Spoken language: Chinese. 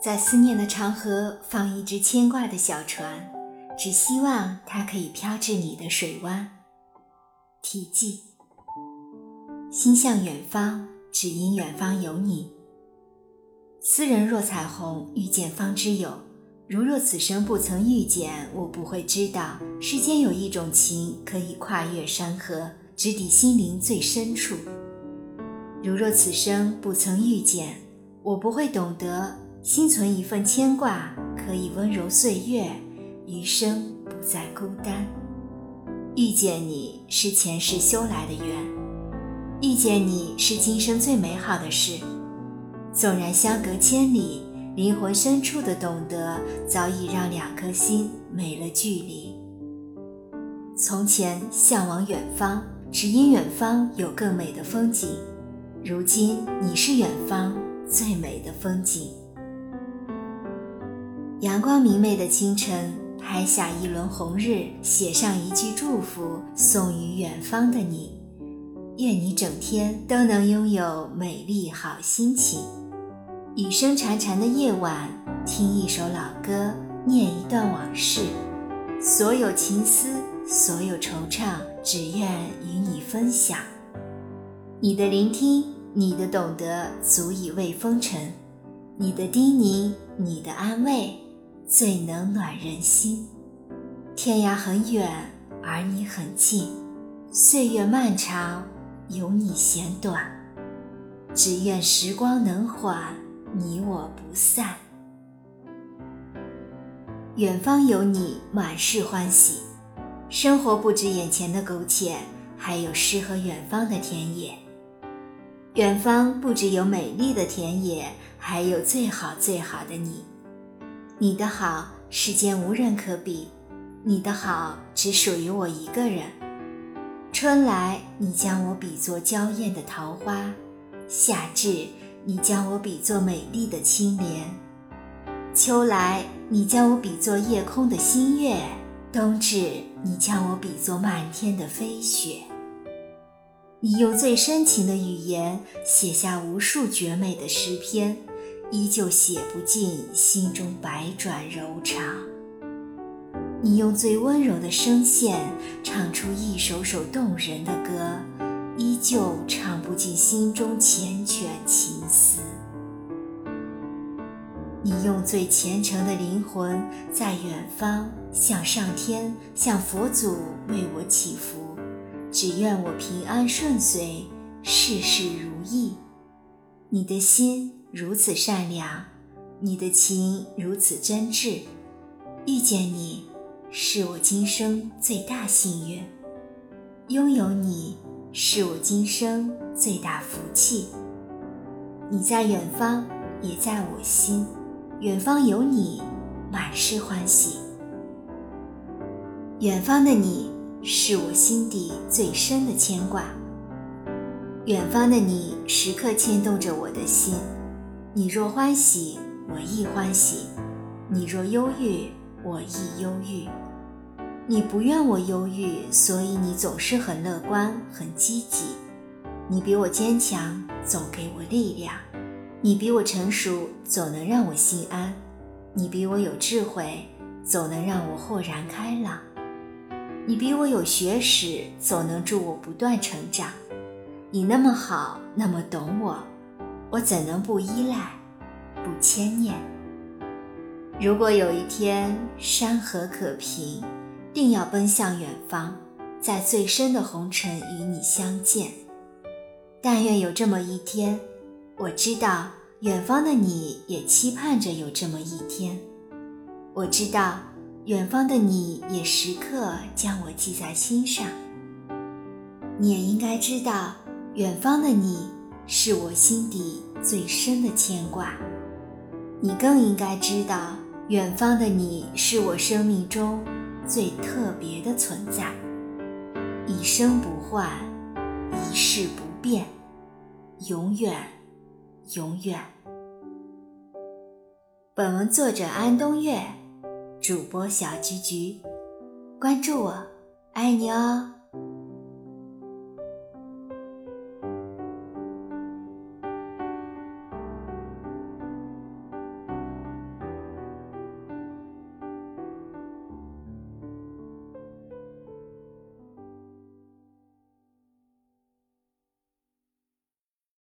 在思念的长河放一只牵挂的小船，只希望它可以飘至你的水湾。题记：心向远方，只因远方有你。斯人若彩虹，遇见方知有。如若此生不曾遇见，我不会知道世间有一种情可以跨越山河，直抵心灵最深处。如若此生不曾遇见，我不会懂得心存一份牵挂，可以温柔岁月，余生不再孤单。遇见你是前世修来的缘，遇见你是今生最美好的事。纵然相隔千里，灵魂深处的懂得早已让两颗心没了距离。从前向往远方，只因远方有更美的风景。如今你是远方最美的风景。阳光明媚的清晨，拍下一轮红日，写上一句祝福，送于远方的你。愿你整天都能拥有美丽好心情。雨声潺潺的夜晚，听一首老歌，念一段往事。所有情思，所有惆怅，只愿与你分享。你的聆听，你的懂得，足以慰风尘；你的叮咛，你的安慰，最能暖人心。天涯很远，而你很近；岁月漫长，有你嫌短。只愿时光能缓，你我不散。远方有你，满是欢喜。生活不止眼前的苟且，还有诗和远方的田野。远方不只有美丽的田野，还有最好最好的你。你的好，世间无人可比；你的好，只属于我一个人。春来，你将我比作娇艳的桃花；夏至，你将我比作美丽的青莲；秋来，你将我比作夜空的星月；冬至，你将我比作漫天的飞雪。你用最深情的语言写下无数绝美的诗篇，依旧写不尽心中百转柔肠。你用最温柔的声线唱出一首首动人的歌，依旧唱不尽心中缱绻情思。你用最虔诚的灵魂在远方向上天、向佛祖为我祈福。只愿我平安顺遂，事事如意。你的心如此善良，你的情如此真挚。遇见你，是我今生最大幸运；拥有你，是我今生最大福气。你在远方，也在我心。远方有你，满是欢喜。远方的你。是我心底最深的牵挂。远方的你，时刻牵动着我的心。你若欢喜，我亦欢喜；你若忧郁，我亦忧郁。你不愿我忧郁，所以你总是很乐观、很积极。你比我坚强，总给我力量；你比我成熟，总能让我心安；你比我有智慧，总能让我豁然开朗。你比我有学识，总能助我不断成长。你那么好，那么懂我，我怎能不依赖，不牵念？如果有一天山河可平，定要奔向远方，在最深的红尘与你相见。但愿有这么一天，我知道远方的你也期盼着有这么一天。我知道。远方的你也时刻将我记在心上，你也应该知道，远方的你是我心底最深的牵挂。你更应该知道，远方的你是我生命中最特别的存在，一生不换，一世不变，永远，永远。本文作者安东月。主播小菊菊，关注我，爱你哦。